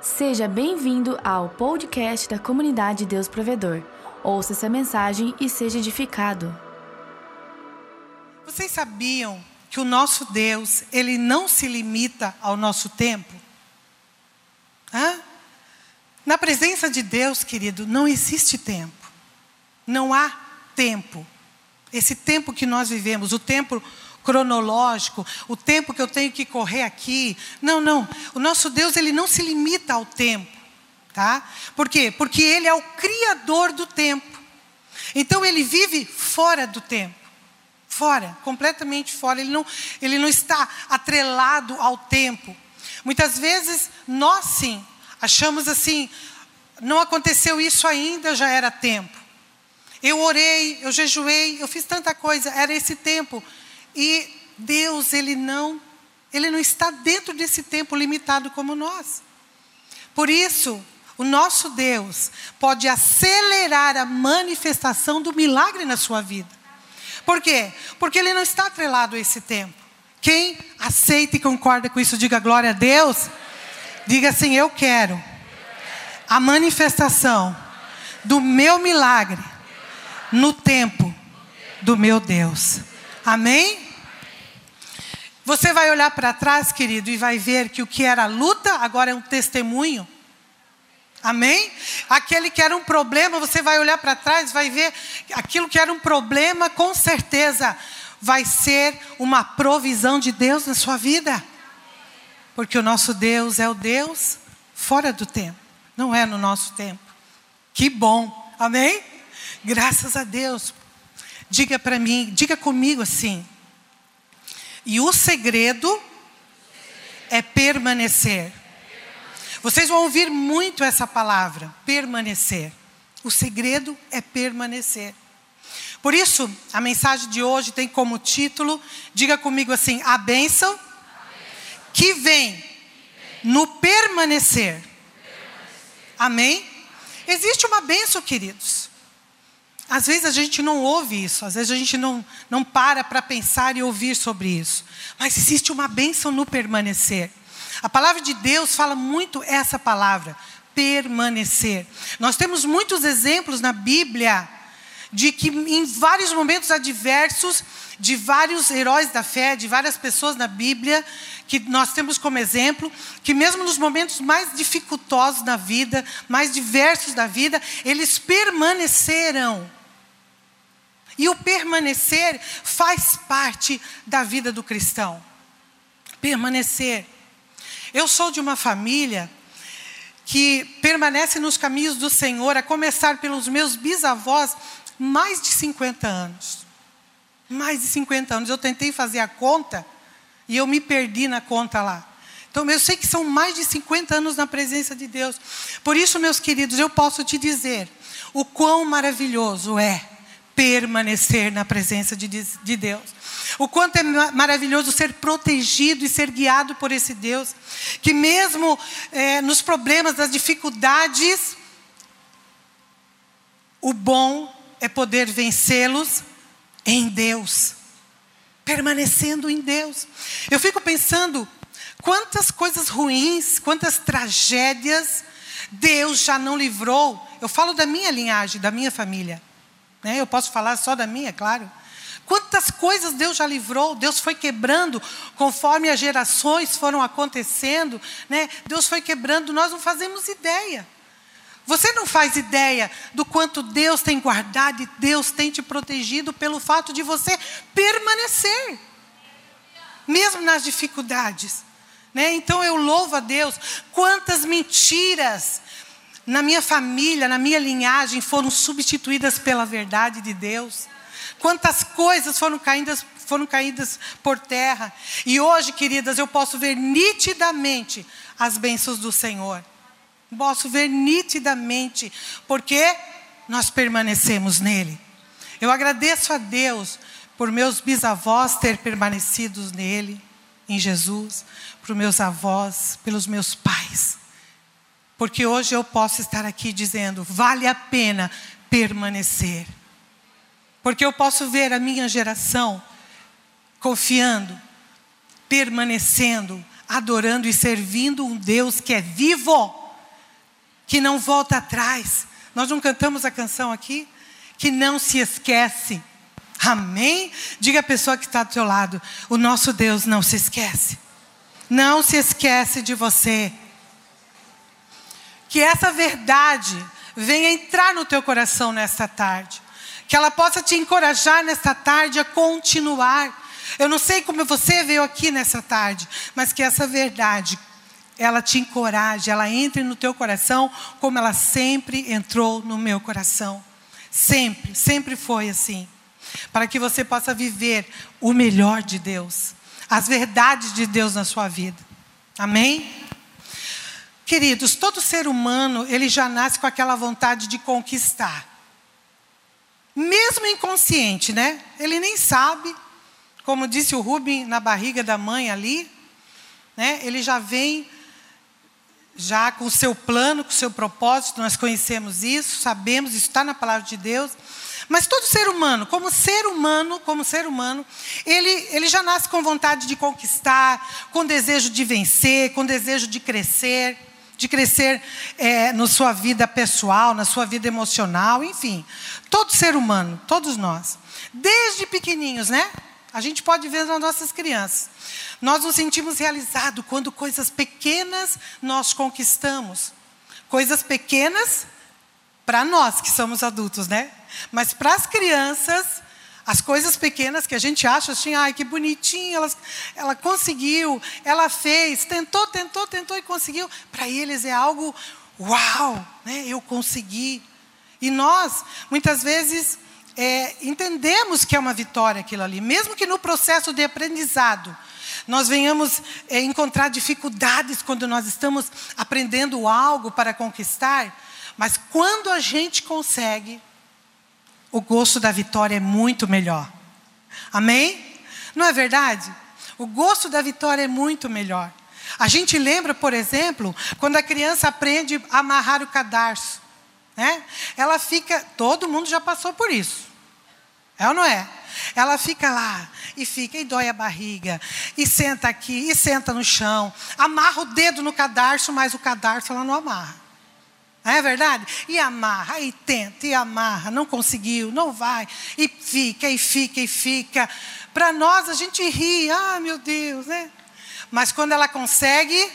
Seja bem-vindo ao podcast da comunidade Deus Provedor. Ouça essa mensagem e seja edificado. Vocês sabiam que o nosso Deus, ele não se limita ao nosso tempo? Hã? Na presença de Deus, querido, não existe tempo. Não há tempo. Esse tempo que nós vivemos, o tempo cronológico, o tempo que eu tenho que correr aqui. Não, não. O nosso Deus, ele não se limita ao tempo, tá? Por quê? Porque ele é o criador do tempo. Então ele vive fora do tempo. Fora, completamente fora. Ele não, ele não está atrelado ao tempo. Muitas vezes nós sim achamos assim, não aconteceu isso ainda, já era tempo. Eu orei, eu jejuei, eu fiz tanta coisa, era esse tempo. E Deus, ele não, ele não está dentro desse tempo limitado como nós. Por isso, o nosso Deus pode acelerar a manifestação do milagre na sua vida. Por quê? Porque ele não está atrelado a esse tempo. Quem aceita e concorda com isso, diga glória a Deus. Diga assim: Eu quero a manifestação do meu milagre no tempo do meu Deus. Amém? Você vai olhar para trás, querido, e vai ver que o que era luta agora é um testemunho. Amém? Aquele que era um problema, você vai olhar para trás, vai ver aquilo que era um problema, com certeza vai ser uma provisão de Deus na sua vida. Porque o nosso Deus é o Deus fora do tempo, não é no nosso tempo. Que bom, amém? Graças a Deus. Diga para mim, diga comigo assim: e o segredo é permanecer. Vocês vão ouvir muito essa palavra, permanecer. O segredo é permanecer. Por isso, a mensagem de hoje tem como título, diga comigo assim: a bênção que vem no permanecer. Amém? Existe uma bênção, queridos. Às vezes a gente não ouve isso, às vezes a gente não, não para para pensar e ouvir sobre isso. Mas existe uma bênção no permanecer. A palavra de Deus fala muito essa palavra, permanecer. Nós temos muitos exemplos na Bíblia de que em vários momentos adversos, de vários heróis da fé, de várias pessoas na Bíblia, que nós temos como exemplo, que mesmo nos momentos mais dificultosos da vida, mais diversos da vida, eles permaneceram e o permanecer faz parte da vida do cristão. Permanecer. Eu sou de uma família que permanece nos caminhos do Senhor, a começar pelos meus bisavós, mais de 50 anos. Mais de 50 anos. Eu tentei fazer a conta e eu me perdi na conta lá. Então, eu sei que são mais de 50 anos na presença de Deus. Por isso, meus queridos, eu posso te dizer o quão maravilhoso é permanecer na presença de, de Deus. O quanto é maravilhoso ser protegido e ser guiado por esse Deus, que mesmo é, nos problemas, nas dificuldades, o bom é poder vencê-los em Deus, permanecendo em Deus. Eu fico pensando quantas coisas ruins, quantas tragédias Deus já não livrou. Eu falo da minha linhagem, da minha família. Né? Eu posso falar só da minha, claro. Quantas coisas Deus já livrou, Deus foi quebrando conforme as gerações foram acontecendo, né? Deus foi quebrando, nós não fazemos ideia. Você não faz ideia do quanto Deus tem guardado e Deus tem te protegido pelo fato de você permanecer, mesmo nas dificuldades. Né? Então eu louvo a Deus. Quantas mentiras na minha família, na minha linhagem, foram substituídas pela verdade de Deus. Quantas coisas foram caídas, foram caídas por terra. E hoje, queridas, eu posso ver nitidamente as bênçãos do Senhor. Posso ver nitidamente, porque nós permanecemos nele. Eu agradeço a Deus por meus bisavós ter permanecido nele, em Jesus, por meus avós, pelos meus pais. Porque hoje eu posso estar aqui dizendo: vale a pena permanecer. Porque eu posso ver a minha geração confiando, permanecendo, adorando e servindo um Deus que é vivo. que não volta atrás. Nós não cantamos a canção aqui? Que não se esquece. Amém? Diga a pessoa que está do seu lado: o nosso Deus não se esquece. Não se esquece de você. Que essa verdade venha entrar no teu coração nesta tarde. Que ela possa te encorajar nesta tarde a continuar. Eu não sei como você veio aqui nessa tarde, mas que essa verdade ela te encoraje, ela entre no teu coração como ela sempre entrou no meu coração. Sempre, sempre foi assim para que você possa viver o melhor de Deus, as verdades de Deus na sua vida. Amém? Queridos, todo ser humano, ele já nasce com aquela vontade de conquistar. Mesmo inconsciente, né? Ele nem sabe, como disse o Rubem na barriga da mãe ali, né? Ele já vem já com o seu plano, com o seu propósito, nós conhecemos isso, sabemos, isso está na palavra de Deus. Mas todo ser humano, como ser humano, como ser humano, ele, ele já nasce com vontade de conquistar, com desejo de vencer, com desejo de crescer, de crescer é, na sua vida pessoal, na sua vida emocional, enfim. Todo ser humano, todos nós. Desde pequeninhos, né? A gente pode ver nas nossas crianças. Nós nos sentimos realizados quando coisas pequenas nós conquistamos. Coisas pequenas para nós que somos adultos, né? Mas para as crianças, as coisas pequenas que a gente acha assim, ai, que bonitinho, ela, ela conseguiu, ela fez, tentou, tentou, tentou e conseguiu. Para eles é algo, uau, né? eu consegui. E nós, muitas vezes, é, entendemos que é uma vitória aquilo ali, mesmo que no processo de aprendizado nós venhamos é, encontrar dificuldades quando nós estamos aprendendo algo para conquistar, mas quando a gente consegue, o gosto da vitória é muito melhor. Amém? Não é verdade? O gosto da vitória é muito melhor. A gente lembra, por exemplo, quando a criança aprende a amarrar o cadarço. Né? Ela fica, todo mundo já passou por isso. É ou não é? Ela fica lá e fica e dói a barriga, e senta aqui, e senta no chão, amarra o dedo no cadarço, mas o cadarço ela não amarra. Não é verdade? E amarra, e tenta, e amarra, não conseguiu, não vai, e fica, e fica, e fica. Para nós a gente ri, ah, meu Deus, né? Mas quando ela consegue,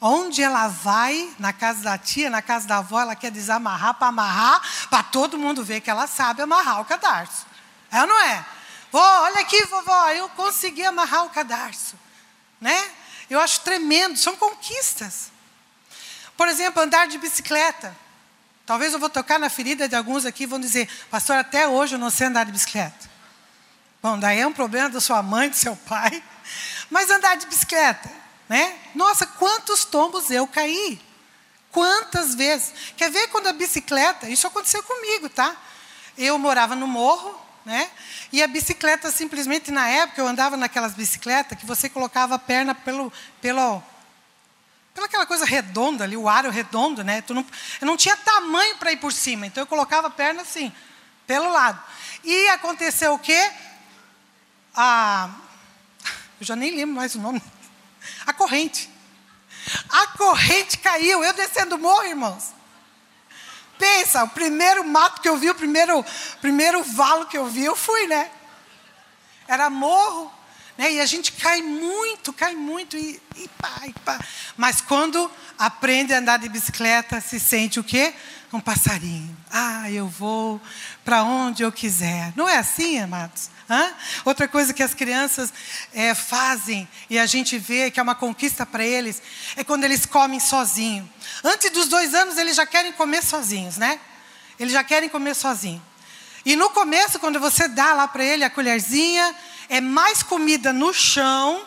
onde ela vai, na casa da tia, na casa da avó, ela quer desamarrar para amarrar, para todo mundo ver que ela sabe amarrar o cadarço. É ou não é? Olha aqui, vovó, eu consegui amarrar o cadarço. Né? Eu acho tremendo, são conquistas. Por exemplo, andar de bicicleta. Talvez eu vou tocar na ferida de alguns aqui e vão dizer, pastor, até hoje eu não sei andar de bicicleta. Bom, daí é um problema da sua mãe, do seu pai. Mas andar de bicicleta, né? Nossa, quantos tombos eu caí. Quantas vezes? Quer ver quando a bicicleta, isso aconteceu comigo, tá? Eu morava no morro, né? E a bicicleta simplesmente na época eu andava naquelas bicicletas que você colocava a perna pelo pelo pela aquela coisa redonda ali, o aro redondo, né? Não, eu não tinha tamanho para ir por cima, então eu colocava a perna assim, pelo lado. E aconteceu o quê? A, eu já nem lembro mais o nome. A corrente. A corrente caiu, eu descendo o morro, irmãos. Pensa, o primeiro mato que eu vi, o primeiro, primeiro valo que eu vi, eu fui, né? Era morro, né? E a gente cai muito, cai muito, e, e pá, e pá. Mas quando aprende a andar de bicicleta, se sente o quê? Um passarinho. Ah, eu vou para onde eu quiser. Não é assim, amados? Hã? Outra coisa que as crianças é, fazem e a gente vê que é uma conquista para eles é quando eles comem sozinhos. Antes dos dois anos eles já querem comer sozinhos, né? Eles já querem comer sozinhos. E no começo, quando você dá lá para ele a colherzinha, é mais comida no chão,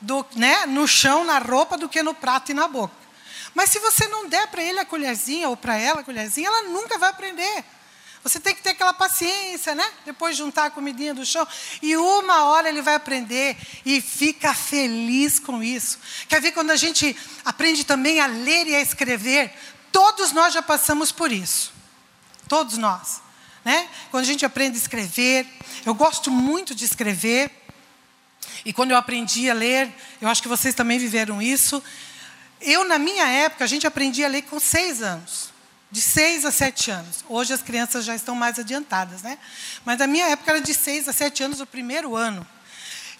do, né, no chão, na roupa, do que no prato e na boca. Mas se você não der para ele a colherzinha ou para ela a colherzinha, ela nunca vai aprender. Você tem que ter aquela paciência, né? Depois juntar a comidinha do chão. E uma hora ele vai aprender e fica feliz com isso. Quer ver quando a gente aprende também a ler e a escrever? Todos nós já passamos por isso. Todos nós. Né? Quando a gente aprende a escrever, eu gosto muito de escrever. E quando eu aprendi a ler, eu acho que vocês também viveram isso. Eu, na minha época, a gente aprendia a ler com seis anos. De seis a sete anos. Hoje as crianças já estão mais adiantadas, né? Mas na minha época era de seis a sete anos o primeiro ano.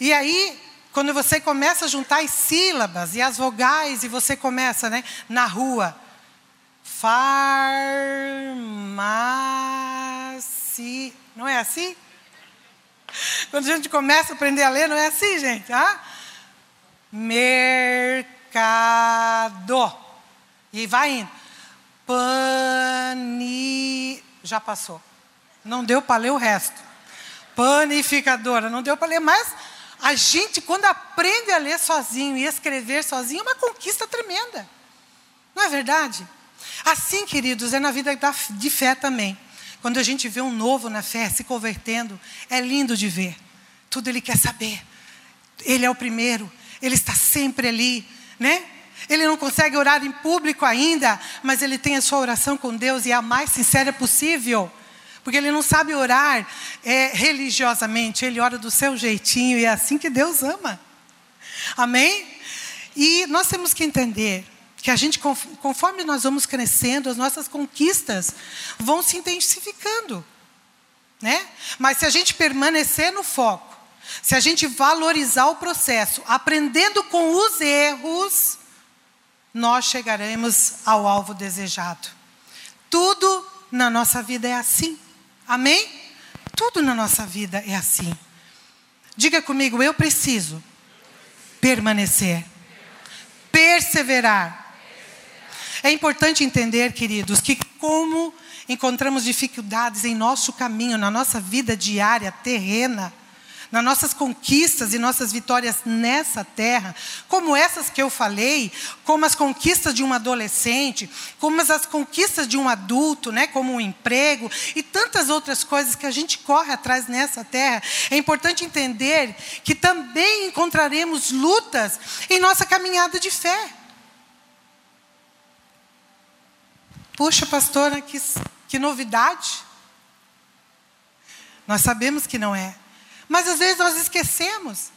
E aí, quando você começa a juntar as sílabas e as vogais, e você começa, né? Na rua. Farmácia. Não é assim? Quando a gente começa a aprender a ler, não é assim, gente? Ah? Mercado. E vai indo. Pani. Já passou. Não deu para ler o resto. Panificadora. Não deu para ler mais. A gente, quando aprende a ler sozinho e escrever sozinho, é uma conquista tremenda. Não é verdade? Assim, queridos, é na vida de fé também. Quando a gente vê um novo na fé se convertendo, é lindo de ver. Tudo ele quer saber. Ele é o primeiro, ele está sempre ali, né? Ele não consegue orar em público ainda, mas ele tem a sua oração com Deus e é a mais sincera possível. Porque ele não sabe orar é, religiosamente, ele ora do seu jeitinho e é assim que Deus ama. Amém? E nós temos que entender que a gente, conforme nós vamos crescendo, as nossas conquistas vão se intensificando. Né? Mas se a gente permanecer no foco, se a gente valorizar o processo, aprendendo com os erros, nós chegaremos ao alvo desejado. Tudo na nossa vida é assim. Amém? Tudo na nossa vida é assim. Diga comigo, eu preciso permanecer, perseverar é importante entender, queridos, que como encontramos dificuldades em nosso caminho, na nossa vida diária, terrena, nas nossas conquistas e nossas vitórias nessa terra, como essas que eu falei, como as conquistas de um adolescente, como as conquistas de um adulto, né, como um emprego e tantas outras coisas que a gente corre atrás nessa terra, é importante entender que também encontraremos lutas em nossa caminhada de fé. Puxa, pastora, que, que novidade. Nós sabemos que não é. Mas às vezes nós esquecemos.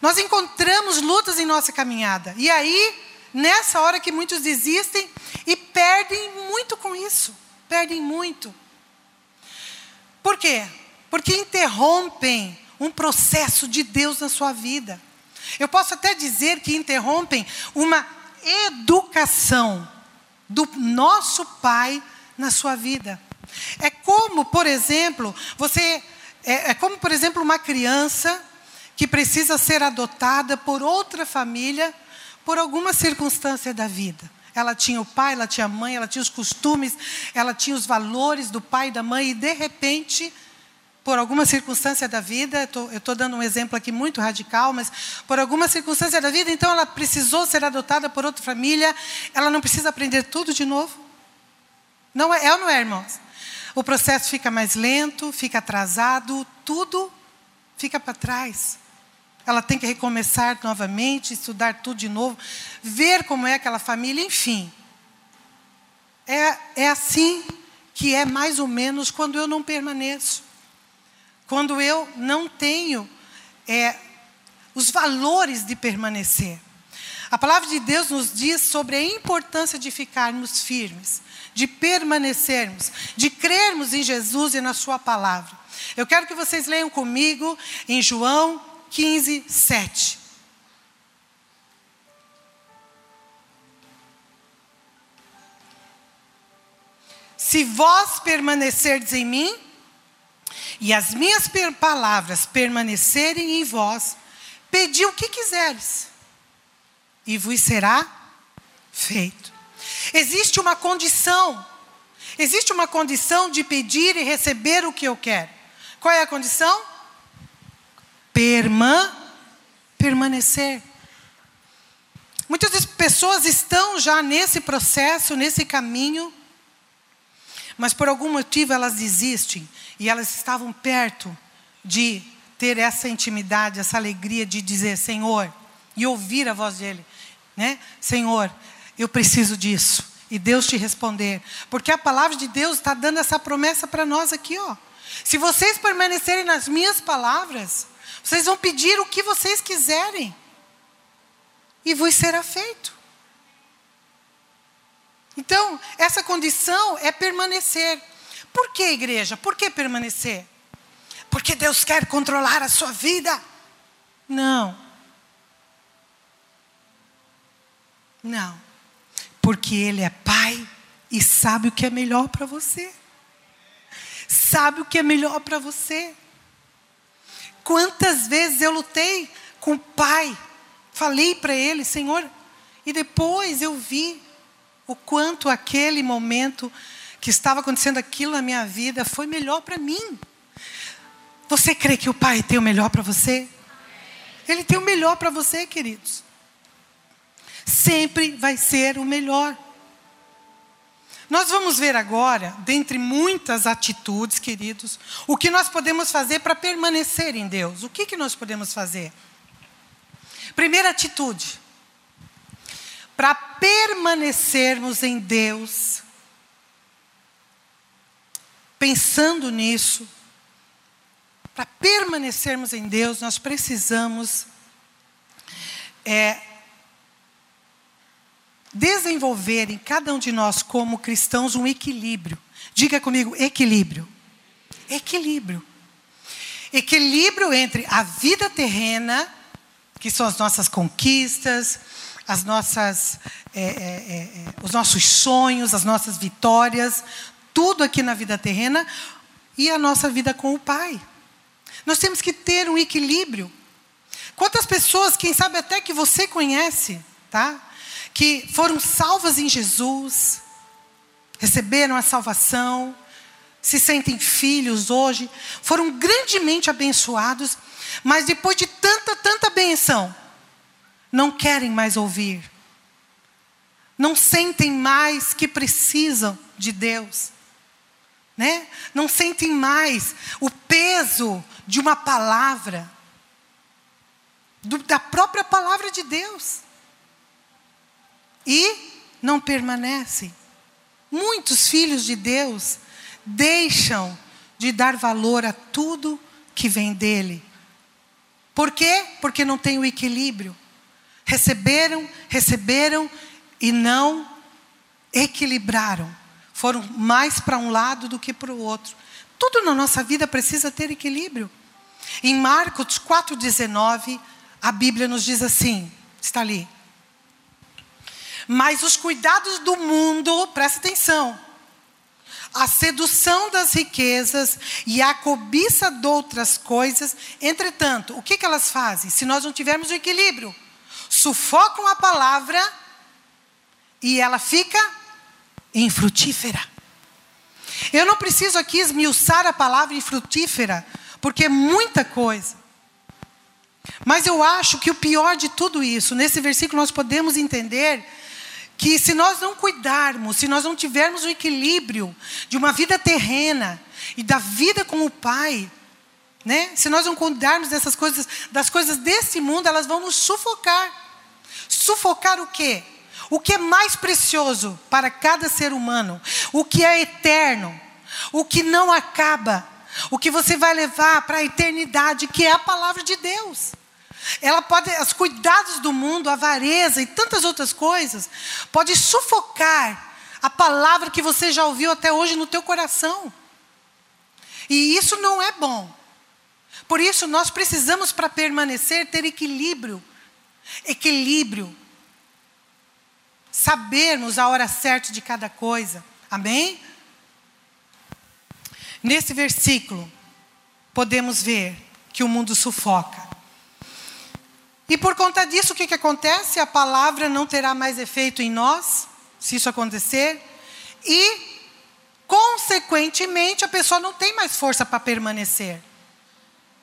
Nós encontramos lutas em nossa caminhada. E aí, nessa hora que muitos desistem e perdem muito com isso. Perdem muito. Por quê? Porque interrompem um processo de Deus na sua vida. Eu posso até dizer que interrompem uma educação do nosso Pai na sua vida. É como, por exemplo, você é, é, como, por exemplo, uma criança que precisa ser adotada por outra família por alguma circunstância da vida. Ela tinha o pai, ela tinha a mãe, ela tinha os costumes, ela tinha os valores do pai e da mãe, e de repente por alguma circunstância da vida, eu estou dando um exemplo aqui muito radical, mas por alguma circunstância da vida, então ela precisou ser adotada por outra família, ela não precisa aprender tudo de novo? Não é, é ou não é, irmãos? O processo fica mais lento, fica atrasado, tudo fica para trás. Ela tem que recomeçar novamente, estudar tudo de novo, ver como é aquela família, enfim. É, é assim que é mais ou menos quando eu não permaneço quando eu não tenho é, os valores de permanecer. A palavra de Deus nos diz sobre a importância de ficarmos firmes, de permanecermos, de crermos em Jesus e na Sua palavra. Eu quero que vocês leiam comigo em João 15, 7. Se vós permanecerdes em mim, e as minhas palavras permanecerem em vós, pedi o que quiseres, e vos será feito. Existe uma condição, existe uma condição de pedir e receber o que eu quero. Qual é a condição? Perma, permanecer. Muitas pessoas estão já nesse processo, nesse caminho, mas por algum motivo elas desistem. E elas estavam perto de ter essa intimidade, essa alegria de dizer: Senhor, e ouvir a voz dele, né? Senhor, eu preciso disso. E Deus te responder. Porque a palavra de Deus está dando essa promessa para nós aqui, ó. Se vocês permanecerem nas minhas palavras, vocês vão pedir o que vocês quiserem. E vos será feito. Então, essa condição é permanecer. Por que, igreja? Por que permanecer? Porque Deus quer controlar a sua vida? Não. Não. Porque Ele é Pai e sabe o que é melhor para você. Sabe o que é melhor para você. Quantas vezes eu lutei com o Pai, falei para Ele, Senhor, e depois eu vi o quanto aquele momento que estava acontecendo aquilo na minha vida foi melhor para mim. Você crê que o Pai tem o melhor para você? Ele tem o melhor para você, queridos. Sempre vai ser o melhor. Nós vamos ver agora, dentre muitas atitudes, queridos, o que nós podemos fazer para permanecer em Deus. O que, que nós podemos fazer? Primeira atitude. Para permanecermos em Deus, pensando nisso, para permanecermos em Deus, nós precisamos é, desenvolver em cada um de nós, como cristãos, um equilíbrio. Diga comigo: equilíbrio. Equilíbrio. Equilíbrio entre a vida terrena, que são as nossas conquistas, as nossas, é, é, é, é os nossos sonhos, as nossas vitórias, tudo aqui na vida terrena, e a nossa vida com o Pai. Nós temos que ter um equilíbrio. Quantas pessoas, quem sabe até que você conhece, tá? Que foram salvas em Jesus, receberam a salvação, se sentem filhos hoje, foram grandemente abençoados, mas depois de tanta, tanta benção, não querem mais ouvir. Não sentem mais que precisam de Deus. Né? Não sentem mais o peso de uma palavra, do, da própria palavra de Deus. E não permanecem. Muitos filhos de Deus deixam de dar valor a tudo que vem dele. Por quê? Porque não tem o equilíbrio. Receberam, receberam e não equilibraram. Foram mais para um lado do que para o outro. Tudo na nossa vida precisa ter equilíbrio. Em Marcos 4,19, a Bíblia nos diz assim: está ali. Mas os cuidados do mundo, presta atenção, a sedução das riquezas e a cobiça de outras coisas, entretanto, o que, que elas fazem? Se nós não tivermos o equilíbrio, sufocam a palavra e ela fica infrutífera. Eu não preciso aqui esmiuçar a palavra infrutífera, porque é muita coisa. Mas eu acho que o pior de tudo isso, nesse versículo nós podemos entender que se nós não cuidarmos, se nós não tivermos o equilíbrio de uma vida terrena e da vida com o Pai, né? Se nós não cuidarmos dessas coisas, das coisas desse mundo, elas vão nos sufocar. Sufocar o quê? O que é mais precioso para cada ser humano, o que é eterno, o que não acaba, o que você vai levar para a eternidade, que é a palavra de Deus. Ela pode, os cuidados do mundo, a avareza e tantas outras coisas, pode sufocar a palavra que você já ouviu até hoje no teu coração. E isso não é bom. Por isso nós precisamos para permanecer ter equilíbrio. Equilíbrio sabermos a hora certa de cada coisa. Amém? Nesse versículo, podemos ver que o mundo sufoca. E por conta disso, o que, que acontece? A palavra não terá mais efeito em nós, se isso acontecer, e, consequentemente, a pessoa não tem mais força para permanecer.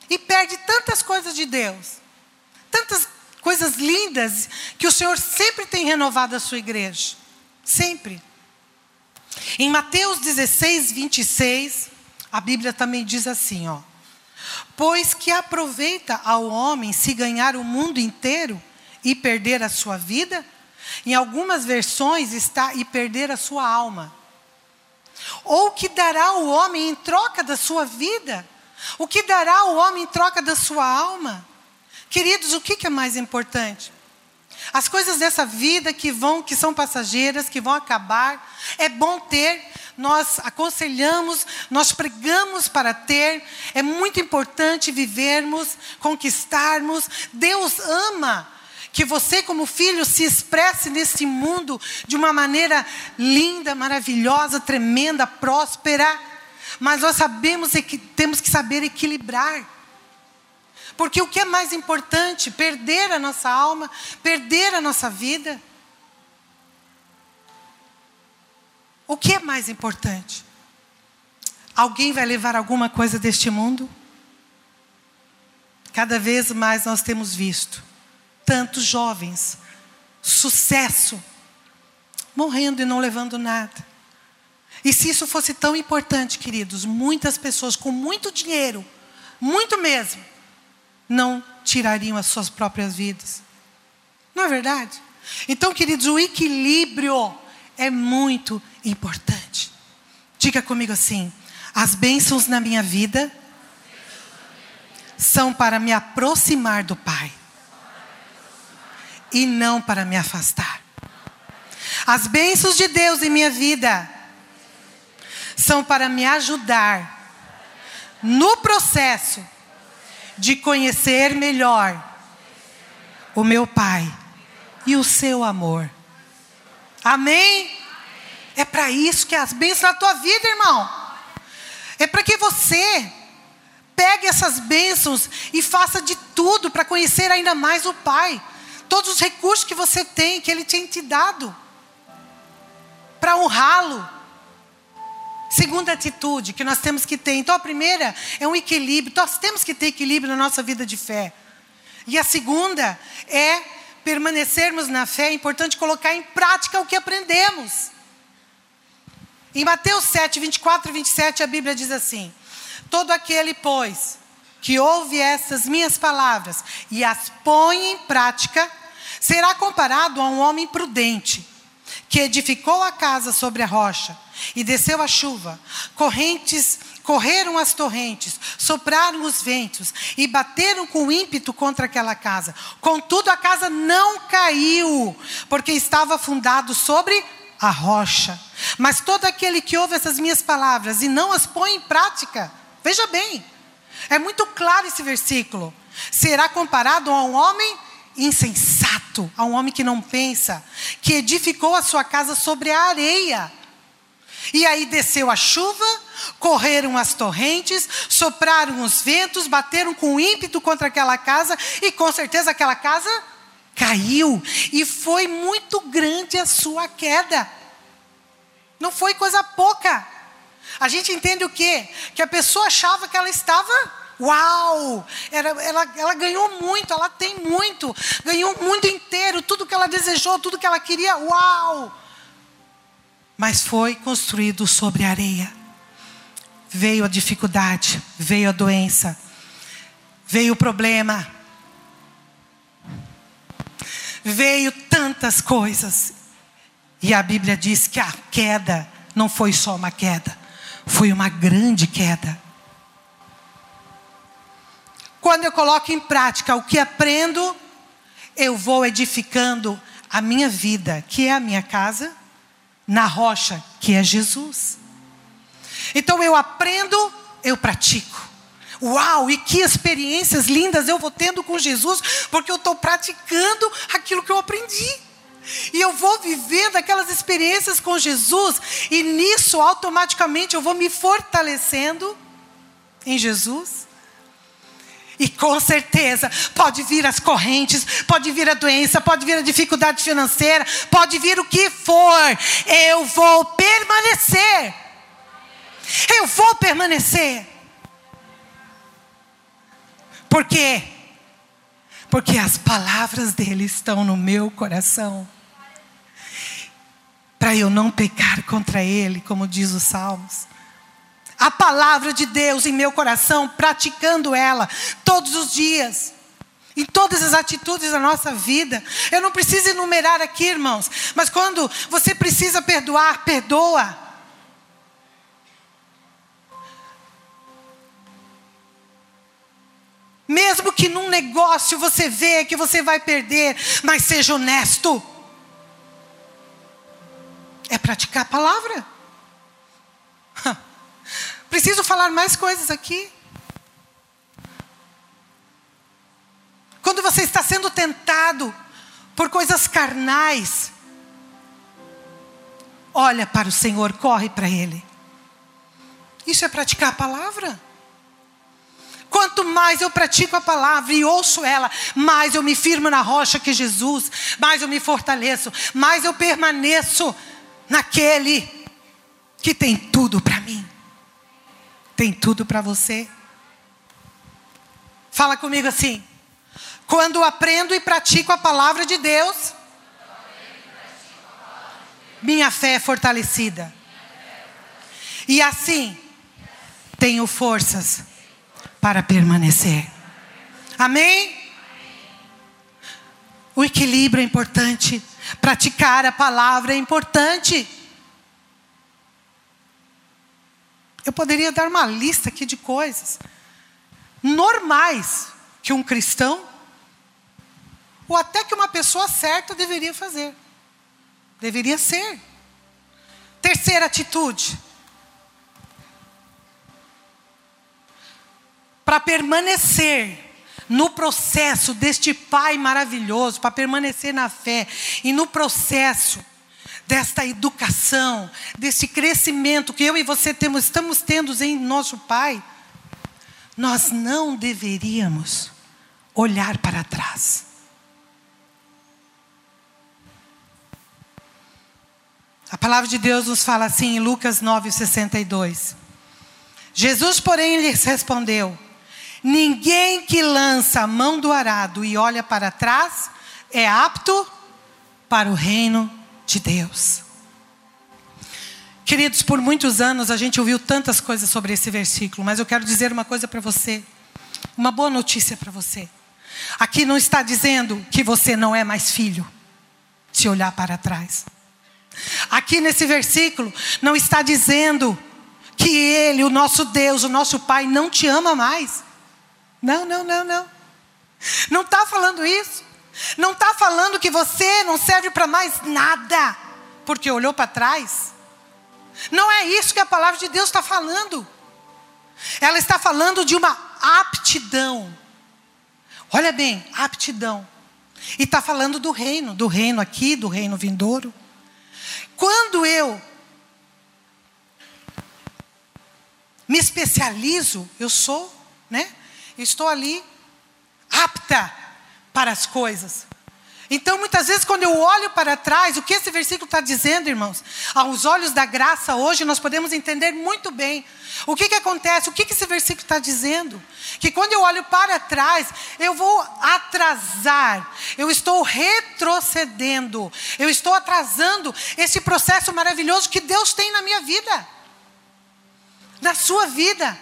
E perde tantas coisas de Deus, tantas coisas lindas que o Senhor sempre tem renovado a sua igreja. Sempre. Em Mateus 16, 26, a Bíblia também diz assim, ó. Pois que aproveita ao homem se ganhar o mundo inteiro e perder a sua vida? Em algumas versões está e perder a sua alma. Ou que dará o homem em troca da sua vida? O que dará o homem em troca da sua alma? Queridos, o que é mais importante? As coisas dessa vida que vão, que são passageiras, que vão acabar, é bom ter. Nós aconselhamos, nós pregamos para ter. É muito importante vivermos, conquistarmos. Deus ama que você, como filho, se expresse nesse mundo de uma maneira linda, maravilhosa, tremenda, próspera. Mas nós sabemos que temos que saber equilibrar. Porque o que é mais importante? Perder a nossa alma, perder a nossa vida? O que é mais importante? Alguém vai levar alguma coisa deste mundo? Cada vez mais nós temos visto tantos jovens, sucesso, morrendo e não levando nada. E se isso fosse tão importante, queridos, muitas pessoas com muito dinheiro, muito mesmo, não tirariam as suas próprias vidas. Não é verdade? Então, queridos, o equilíbrio é muito importante. Diga comigo assim: as bênçãos na minha vida são para me aproximar do Pai e não para me afastar. As bênçãos de Deus em minha vida são para me ajudar no processo de conhecer melhor o meu Pai e o seu amor. Amém? É para isso que as bênçãos da tua vida, irmão. É para que você pegue essas bênçãos e faça de tudo para conhecer ainda mais o Pai. Todos os recursos que você tem, que Ele tem te dado, para honrá-lo. Segunda atitude que nós temos que ter. Então, a primeira é um equilíbrio. Nós temos que ter equilíbrio na nossa vida de fé. E a segunda é permanecermos na fé. É importante colocar em prática o que aprendemos. Em Mateus 7, 24 e 27, a Bíblia diz assim: Todo aquele, pois, que ouve essas minhas palavras e as põe em prática, será comparado a um homem prudente que edificou a casa sobre a rocha, e desceu a chuva, correntes, correram as torrentes, sopraram os ventos e bateram com ímpeto contra aquela casa. Contudo, a casa não caiu, porque estava fundado sobre a rocha. Mas todo aquele que ouve essas minhas palavras e não as põe em prática, veja bem, é muito claro esse versículo. Será comparado a um homem insensato, a um homem que não pensa, que edificou a sua casa sobre a areia. E aí desceu a chuva, correram as torrentes, sopraram os ventos, bateram com ímpeto contra aquela casa, e com certeza aquela casa caiu. E foi muito grande a sua queda. Não foi coisa pouca. A gente entende o quê? Que a pessoa achava que ela estava Uau! Ela, ela, ela ganhou muito, ela tem muito, ganhou o mundo inteiro, tudo que ela desejou, tudo que ela queria, uau! Mas foi construído sobre areia. Veio a dificuldade, veio a doença, veio o problema, veio tantas coisas. E a Bíblia diz que a queda não foi só uma queda, foi uma grande queda. Quando eu coloco em prática o que aprendo, eu vou edificando a minha vida, que é a minha casa, na rocha, que é Jesus. Então eu aprendo, eu pratico. Uau, e que experiências lindas eu vou tendo com Jesus, porque eu estou praticando aquilo que eu aprendi. E eu vou vivendo aquelas experiências com Jesus, e nisso automaticamente eu vou me fortalecendo em Jesus. E com certeza pode vir as correntes, pode vir a doença, pode vir a dificuldade financeira, pode vir o que for. Eu vou permanecer. Eu vou permanecer. Por quê? Porque as palavras dele estão no meu coração. Para eu não pecar contra ele, como diz os Salmos a palavra de Deus em meu coração, praticando ela todos os dias. Em todas as atitudes da nossa vida. Eu não preciso enumerar aqui, irmãos, mas quando você precisa perdoar, perdoa. Mesmo que num negócio você vê que você vai perder, mas seja honesto. É praticar a palavra. Preciso falar mais coisas aqui. Quando você está sendo tentado por coisas carnais, olha para o Senhor, corre para Ele. Isso é praticar a palavra. Quanto mais eu pratico a palavra e ouço ela, mais eu me firmo na rocha que Jesus, mais eu me fortaleço, mais eu permaneço naquele que tem tudo para mim. Tem tudo para você. Fala comigo assim. Quando aprendo e pratico a palavra de Deus, minha fé é fortalecida. E assim, tenho forças para permanecer. Amém? O equilíbrio é importante. Praticar a palavra é importante. Eu poderia dar uma lista aqui de coisas normais que um cristão ou até que uma pessoa certa deveria fazer. Deveria ser. Terceira atitude. Para permanecer no processo deste Pai maravilhoso, para permanecer na fé e no processo desta educação, desse crescimento que eu e você temos, estamos tendo em nosso Pai, nós não deveríamos olhar para trás. A palavra de Deus nos fala assim em Lucas 9,62. Jesus, porém, lhes respondeu: Ninguém que lança a mão do arado e olha para trás é apto para o reino de Deus. Queridos, por muitos anos a gente ouviu tantas coisas sobre esse versículo, mas eu quero dizer uma coisa para você, uma boa notícia para você. Aqui não está dizendo que você não é mais filho, se olhar para trás. Aqui nesse versículo não está dizendo que Ele, o nosso Deus, o nosso Pai, não te ama mais. Não, não, não, não. Não está falando isso. Não está falando que você não serve para mais nada, porque olhou para trás. Não é isso que a palavra de Deus está falando. Ela está falando de uma aptidão. Olha bem, aptidão. E está falando do reino, do reino aqui, do reino vindouro. Quando eu me especializo, eu sou, né? Estou ali apta para as coisas. Então, muitas vezes, quando eu olho para trás, o que esse versículo está dizendo, irmãos? Aos olhos da graça, hoje, nós podemos entender muito bem. O que, que acontece? O que, que esse versículo está dizendo? Que quando eu olho para trás, eu vou atrasar, eu estou retrocedendo, eu estou atrasando esse processo maravilhoso que Deus tem na minha vida, na sua vida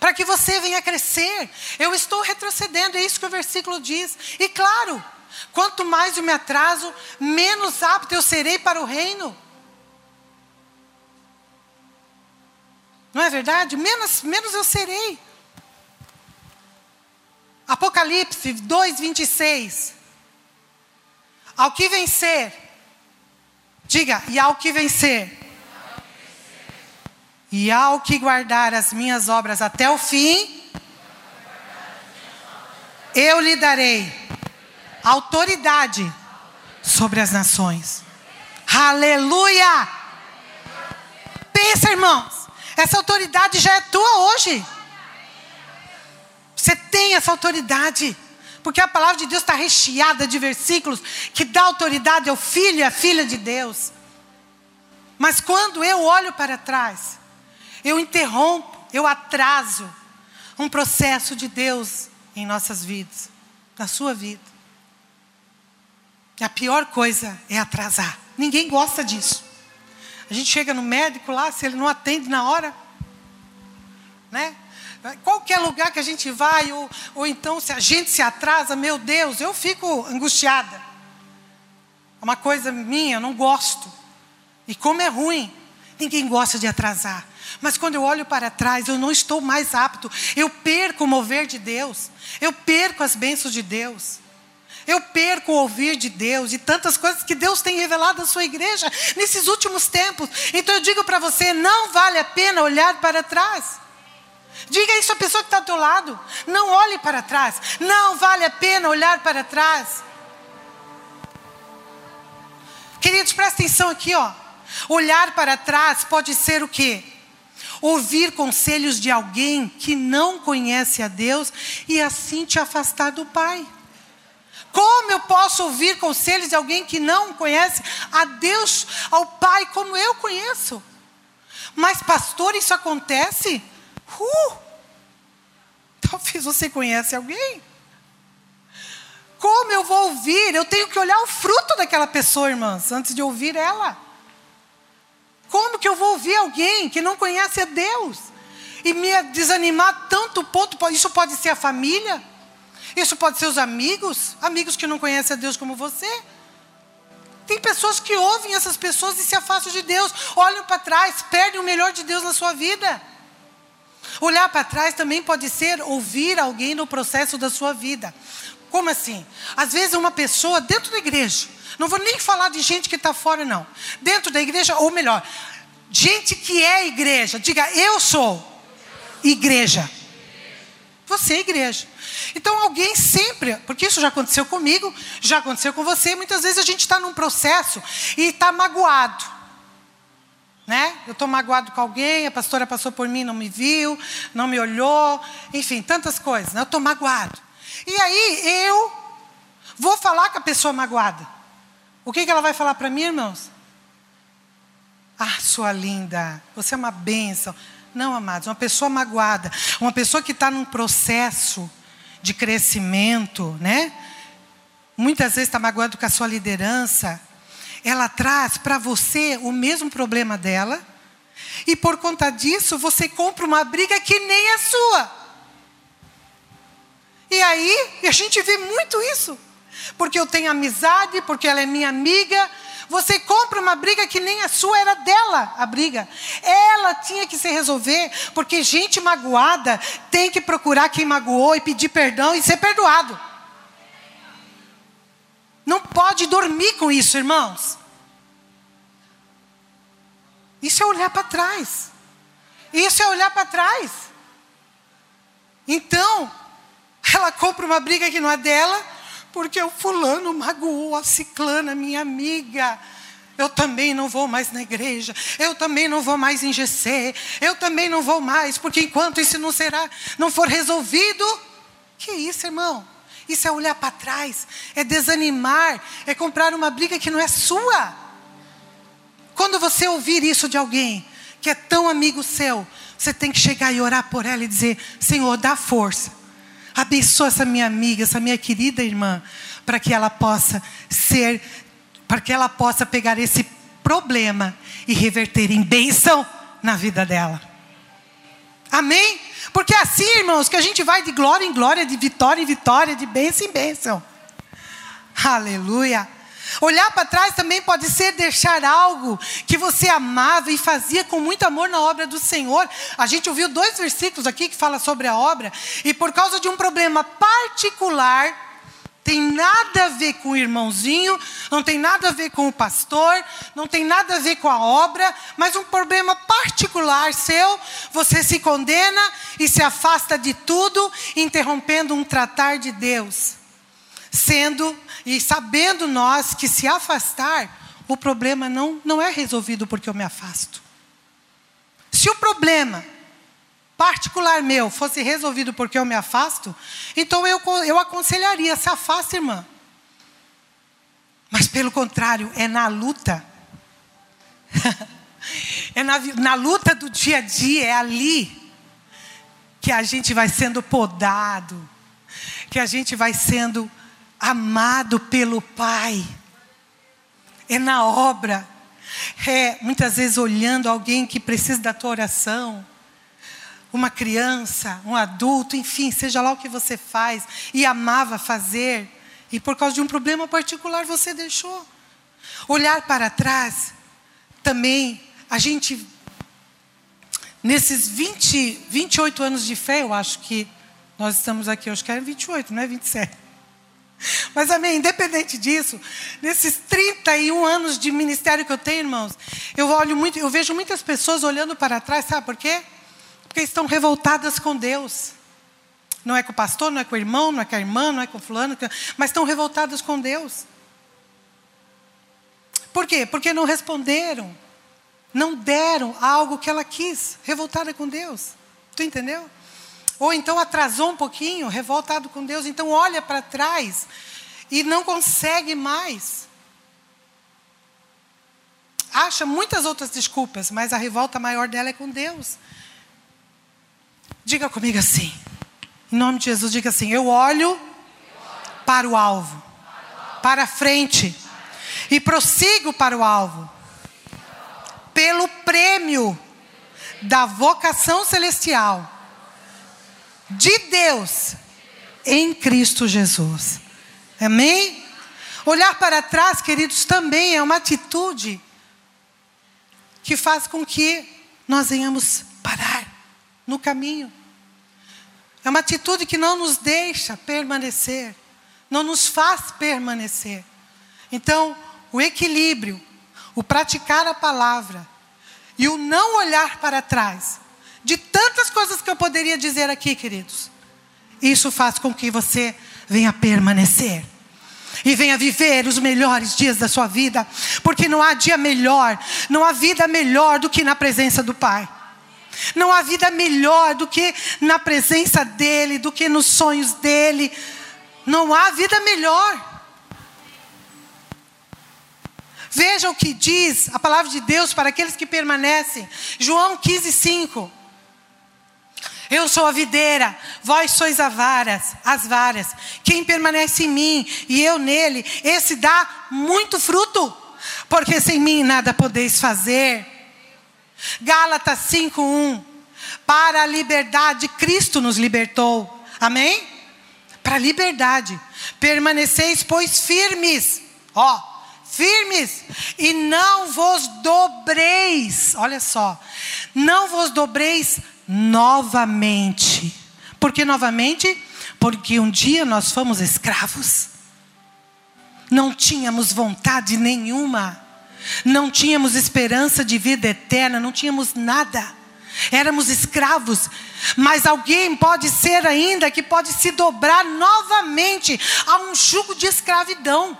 para que você venha crescer. Eu estou retrocedendo, é isso que o versículo diz. E claro, Quanto mais eu me atraso, menos apto eu serei para o reino. Não é verdade? Menos, menos eu serei. Apocalipse 2, 26. Ao que vencer, diga, e ao que vencer, e ao que guardar as minhas obras até o fim, eu lhe darei autoridade sobre as nações. Aleluia! Pensa, irmãos, essa autoridade já é tua hoje. Você tem essa autoridade. Porque a palavra de Deus está recheada de versículos que dá autoridade ao filho e à filha de Deus. Mas quando eu olho para trás, eu interrompo, eu atraso um processo de Deus em nossas vidas, na sua vida. A pior coisa é atrasar. Ninguém gosta disso. A gente chega no médico lá, se ele não atende na hora, né? Qualquer lugar que a gente vai, ou, ou então se a gente se atrasa, meu Deus, eu fico angustiada. É uma coisa minha, eu não gosto. E como é ruim. Ninguém gosta de atrasar. Mas quando eu olho para trás, eu não estou mais apto. Eu perco o mover de Deus. Eu perco as bênçãos de Deus. Eu perco o ouvir de Deus e tantas coisas que Deus tem revelado à sua igreja nesses últimos tempos. Então eu digo para você: não vale a pena olhar para trás. Diga isso à pessoa que está ao teu lado. Não olhe para trás. Não vale a pena olhar para trás. Queridos, presta atenção aqui, ó. Olhar para trás pode ser o quê? Ouvir conselhos de alguém que não conhece a Deus e assim te afastar do Pai. Como eu posso ouvir conselhos de alguém que não conhece a Deus, ao Pai, como eu conheço? Mas, pastor, isso acontece? Uh! Talvez você conhece alguém. Como eu vou ouvir? Eu tenho que olhar o fruto daquela pessoa, irmãs, antes de ouvir ela. Como que eu vou ouvir alguém que não conhece a Deus? E me desanimar tanto ponto, isso pode ser a família, isso pode ser os amigos, amigos que não conhecem a Deus como você. Tem pessoas que ouvem essas pessoas e se afastam de Deus, olham para trás, perdem o melhor de Deus na sua vida. Olhar para trás também pode ser ouvir alguém no processo da sua vida. Como assim? Às vezes uma pessoa dentro da igreja, não vou nem falar de gente que está fora, não. Dentro da igreja, ou melhor, gente que é igreja, diga eu sou igreja. Você é igreja. Então alguém sempre, porque isso já aconteceu comigo, já aconteceu com você, muitas vezes a gente está num processo e está magoado. Né? Eu estou magoado com alguém, a pastora passou por mim, não me viu, não me olhou, enfim, tantas coisas. Né? Eu estou magoado. E aí eu vou falar com a pessoa magoada. O que, que ela vai falar para mim, irmãos? Ah, sua linda, você é uma bênção. Não, amados, uma pessoa magoada, uma pessoa que está num processo de crescimento, né? Muitas vezes está magoado com a sua liderança. Ela traz para você o mesmo problema dela, e por conta disso você compra uma briga que nem é sua. E aí, a gente vê muito isso. Porque eu tenho amizade, porque ela é minha amiga, você compra uma briga que nem a sua era dela, a briga. Ela tinha que se resolver, porque gente magoada tem que procurar quem magoou e pedir perdão e ser perdoado. Não pode dormir com isso, irmãos. Isso é olhar para trás. Isso é olhar para trás. Então, ela compra uma briga que não é dela, porque o fulano magoou a ciclana, minha amiga. Eu também não vou mais na igreja, eu também não vou mais em GC, eu também não vou mais, porque enquanto isso não será, não for resolvido, que isso, irmão? Isso é olhar para trás, é desanimar, é comprar uma briga que não é sua. Quando você ouvir isso de alguém que é tão amigo seu, você tem que chegar e orar por ela e dizer: Senhor, dá força Abençoa essa minha amiga, essa minha querida irmã, para que ela possa ser, para que ela possa pegar esse problema e reverter em bênção na vida dela. Amém? Porque é assim, irmãos, que a gente vai de glória em glória, de vitória em vitória, de bênção em bênção. Aleluia. Olhar para trás também pode ser deixar algo que você amava e fazia com muito amor na obra do Senhor. A gente ouviu dois versículos aqui que fala sobre a obra, e por causa de um problema particular, tem nada a ver com o irmãozinho, não tem nada a ver com o pastor, não tem nada a ver com a obra, mas um problema particular seu, você se condena e se afasta de tudo, interrompendo um tratar de Deus, sendo e sabendo nós que se afastar, o problema não, não é resolvido porque eu me afasto. Se o problema particular meu fosse resolvido porque eu me afasto, então eu, eu aconselharia: se afaste, irmã. Mas pelo contrário, é na luta. é na, na luta do dia a dia, é ali que a gente vai sendo podado, que a gente vai sendo amado pelo Pai. É na obra. É muitas vezes olhando alguém que precisa da tua oração. Uma criança, um adulto, enfim, seja lá o que você faz e amava fazer, e por causa de um problema particular você deixou. Olhar para trás também a gente, nesses 20, 28 anos de fé, eu acho que nós estamos aqui, eu acho que é 28, não é 27. Mas amém, independente disso, nesses 31 anos de ministério que eu tenho, irmãos, eu olho muito, eu vejo muitas pessoas olhando para trás, sabe por quê? Porque estão revoltadas com Deus. Não é com o pastor, não é com o irmão, não é com a irmã, não é com o fulano, mas estão revoltadas com Deus. Por quê? Porque não responderam, não deram algo que ela quis, revoltada com Deus. Tu entendeu? Ou então atrasou um pouquinho, revoltado com Deus, então olha para trás e não consegue mais. Acha muitas outras desculpas, mas a revolta maior dela é com Deus. Diga comigo assim, em nome de Jesus, diga assim: eu olho para o alvo, para a frente, e prossigo para o alvo, pelo prêmio da vocação celestial de Deus em Cristo Jesus. Amém? Olhar para trás, queridos, também é uma atitude que faz com que nós venhamos parar no caminho. É uma atitude que não nos deixa permanecer, não nos faz permanecer. Então, o equilíbrio, o praticar a palavra e o não olhar para trás de tantas coisas que eu poderia dizer aqui, queridos. Isso faz com que você venha permanecer e venha viver os melhores dias da sua vida, porque não há dia melhor, não há vida melhor do que na presença do Pai. Não há vida melhor do que na presença dEle, do que nos sonhos dEle. Não há vida melhor. Veja o que diz a palavra de Deus para aqueles que permanecem. João 15, 5. Eu sou a videira, vós sois as varas, as varas. Quem permanece em mim e eu nele, esse dá muito fruto, porque sem mim nada podeis fazer. Gálatas 5:1. Para a liberdade Cristo nos libertou. Amém? Para a liberdade. Permaneceis pois firmes. Ó, firmes e não vos dobreis. Olha só. Não vos dobreis novamente. Por que novamente? Porque um dia nós fomos escravos. Não tínhamos vontade nenhuma. Não tínhamos esperança de vida eterna, não tínhamos nada. Éramos escravos, mas alguém pode ser ainda que pode se dobrar novamente a um jugo de escravidão.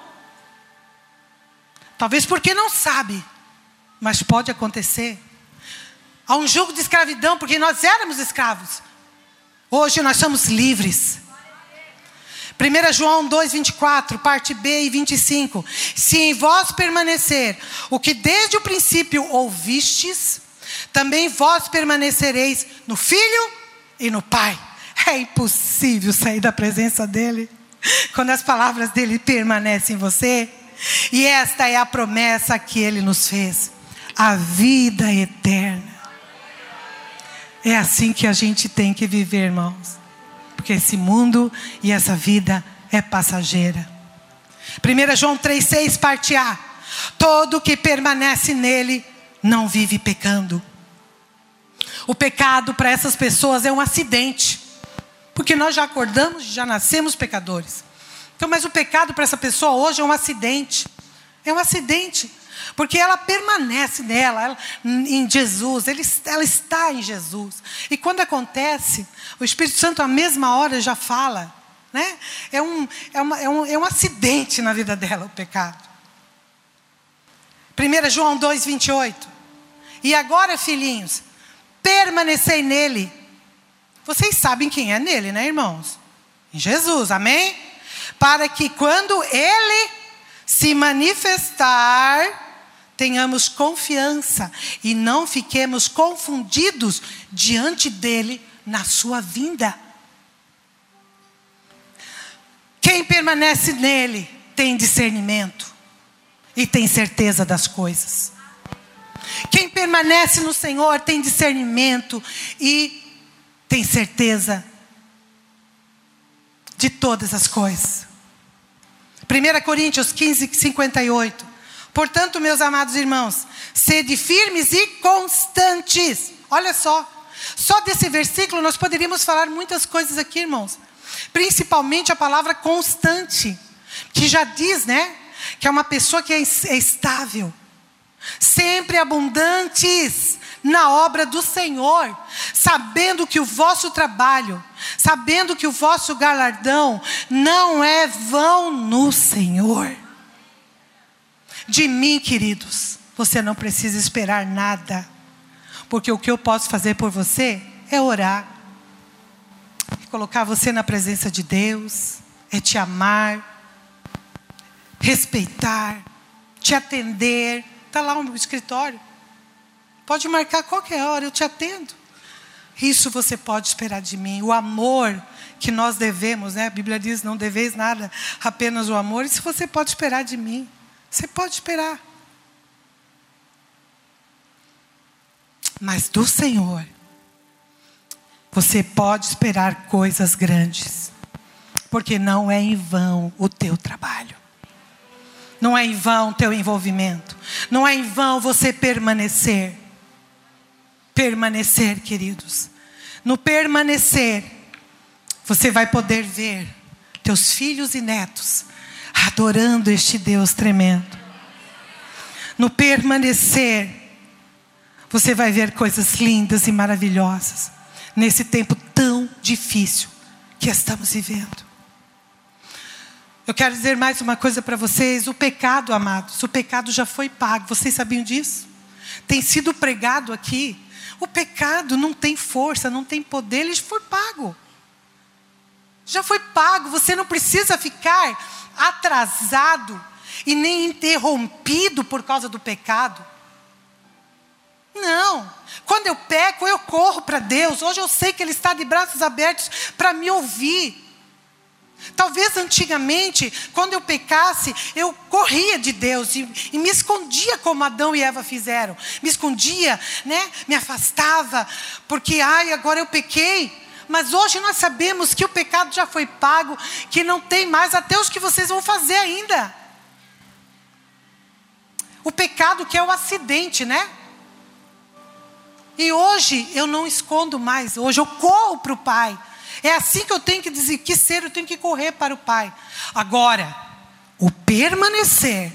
Talvez porque não sabe, mas pode acontecer a um jugo de escravidão, porque nós éramos escravos. Hoje nós somos livres. 1 João 2, 24, parte B e 25. Se em vós permanecer o que desde o princípio ouvistes, também vós permanecereis no Filho e no Pai. É impossível sair da presença dEle quando as palavras dEle permanecem em você. E esta é a promessa que Ele nos fez: a vida eterna. É assim que a gente tem que viver, irmãos. Porque esse mundo e essa vida é passageira. 1 João 3,6, parte A. Todo que permanece nele não vive pecando. O pecado para essas pessoas é um acidente. Porque nós já acordamos, já nascemos pecadores. Então, mas o pecado para essa pessoa hoje é um acidente. É um acidente. Porque ela permanece nela, ela, em Jesus, ele, ela está em Jesus. E quando acontece, o Espírito Santo, à mesma hora, já fala. Né? É, um, é, uma, é, um, é um acidente na vida dela, o pecado. 1 João 2, 28. E agora, filhinhos, permanecei nele. Vocês sabem quem é nele, né, irmãos? Em Jesus, amém? Para que quando ele se manifestar, tenhamos confiança e não fiquemos confundidos diante dele na sua vinda. Quem permanece nele tem discernimento e tem certeza das coisas. Quem permanece no Senhor tem discernimento e tem certeza de todas as coisas. 1 Coríntios 15, 58. Portanto, meus amados irmãos, sede firmes e constantes. Olha só, só desse versículo nós poderíamos falar muitas coisas aqui, irmãos. Principalmente a palavra constante, que já diz, né? Que é uma pessoa que é, é estável, sempre abundantes na obra do Senhor, sabendo que o vosso trabalho, sabendo que o vosso galardão não é vão no Senhor. De mim, queridos, você não precisa esperar nada, porque o que eu posso fazer por você é orar, colocar você na presença de Deus, é te amar, respeitar, te atender. Está lá no escritório. Pode marcar qualquer hora, eu te atendo. Isso você pode esperar de mim. O amor que nós devemos, né? A Bíblia diz: não deveis nada, apenas o amor. Isso você pode esperar de mim. Você pode esperar. Mas do Senhor, você pode esperar coisas grandes, porque não é em vão o teu trabalho, não é em vão o teu envolvimento, não é em vão você permanecer permanecer, queridos. No permanecer, você vai poder ver teus filhos e netos adorando este Deus tremendo. No permanecer, você vai ver coisas lindas e maravilhosas nesse tempo tão difícil que estamos vivendo. Eu quero dizer mais uma coisa para vocês: o pecado, amados, o pecado já foi pago. Vocês sabiam disso? Tem sido pregado aqui o pecado não tem força, não tem poder, ele foi pago. Já foi pago, você não precisa ficar atrasado e nem interrompido por causa do pecado. Não. Quando eu peco, eu corro para Deus. Hoje eu sei que Ele está de braços abertos para me ouvir. Talvez antigamente, quando eu pecasse, eu corria de Deus e, e, me escondia como Adão e Eva fizeram. Me escondia, né? me afastava, porque, ai, agora eu pequei. Mas hoje nós sabemos que o pecado já foi pago, que não tem mais até os que vocês vão fazer ainda. O pecado que é o acidente, né? E hoje eu não escondo mais, hoje eu corro para o Pai. É assim que eu tenho que dizer que ser, eu tenho que correr para o Pai. Agora, o permanecer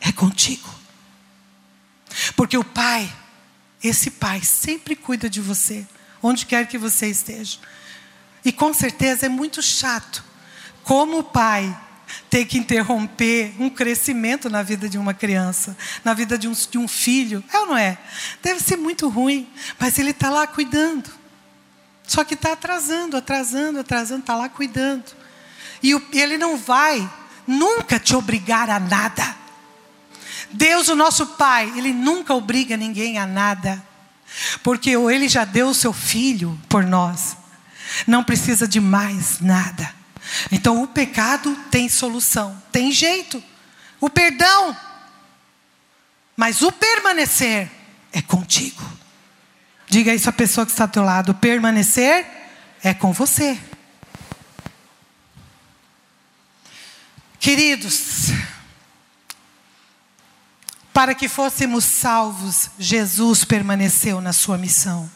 é contigo. Porque o Pai, esse Pai, sempre cuida de você, onde quer que você esteja. E com certeza é muito chato, como o Pai ter que interromper um crescimento na vida de uma criança, na vida de um, de um filho. É ou não é? Deve ser muito ruim, mas Ele está lá cuidando. Só que está atrasando, atrasando, atrasando, está lá cuidando. E o, ele não vai nunca te obrigar a nada. Deus, o nosso Pai, Ele nunca obriga ninguém a nada. Porque Ele já deu o seu filho por nós. Não precisa de mais nada. Então o pecado tem solução, tem jeito. O perdão. Mas o permanecer é contigo. Diga isso à pessoa que está ao teu lado: permanecer é com você. Queridos, para que fôssemos salvos, Jesus permaneceu na sua missão.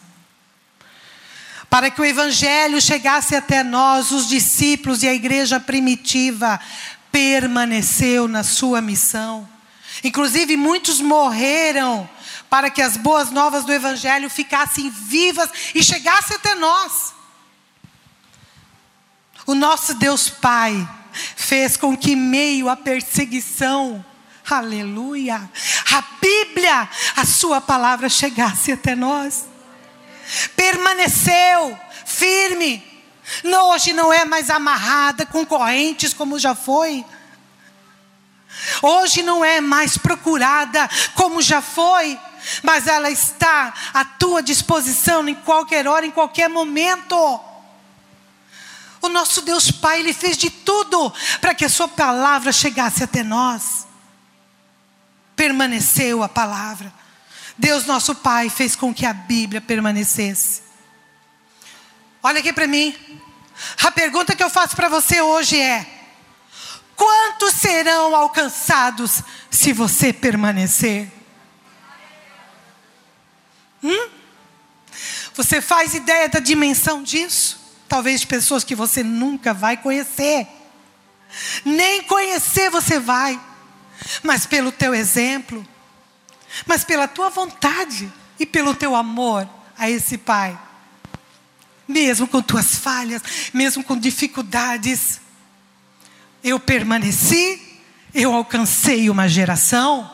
Para que o Evangelho chegasse até nós, os discípulos e a igreja primitiva permaneceu na sua missão. Inclusive, muitos morreram para que as boas novas do Evangelho ficassem vivas e chegassem até nós. O nosso Deus Pai fez com que, meio à perseguição, aleluia, a Bíblia, a Sua palavra chegasse até nós. Permaneceu firme. Não, hoje não é mais amarrada com correntes como já foi. Hoje não é mais procurada como já foi mas ela está à tua disposição em qualquer hora, em qualquer momento. O nosso Deus Pai, Ele fez de tudo para que a Sua palavra chegasse até nós. Permaneceu a palavra. Deus, nosso Pai, fez com que a Bíblia permanecesse. Olha aqui para mim. A pergunta que eu faço para você hoje é: Quantos serão alcançados se você permanecer? Hum? Você faz ideia da dimensão disso? Talvez de pessoas que você nunca vai conhecer. Nem conhecer você vai. Mas pelo teu exemplo, mas pela tua vontade e pelo teu amor a esse Pai. Mesmo com tuas falhas, mesmo com dificuldades, eu permaneci, eu alcancei uma geração.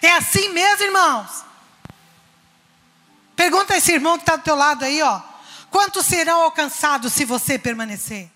É assim mesmo, irmãos? Pergunta a esse irmão que está do teu lado aí, ó. Quantos serão alcançados se você permanecer?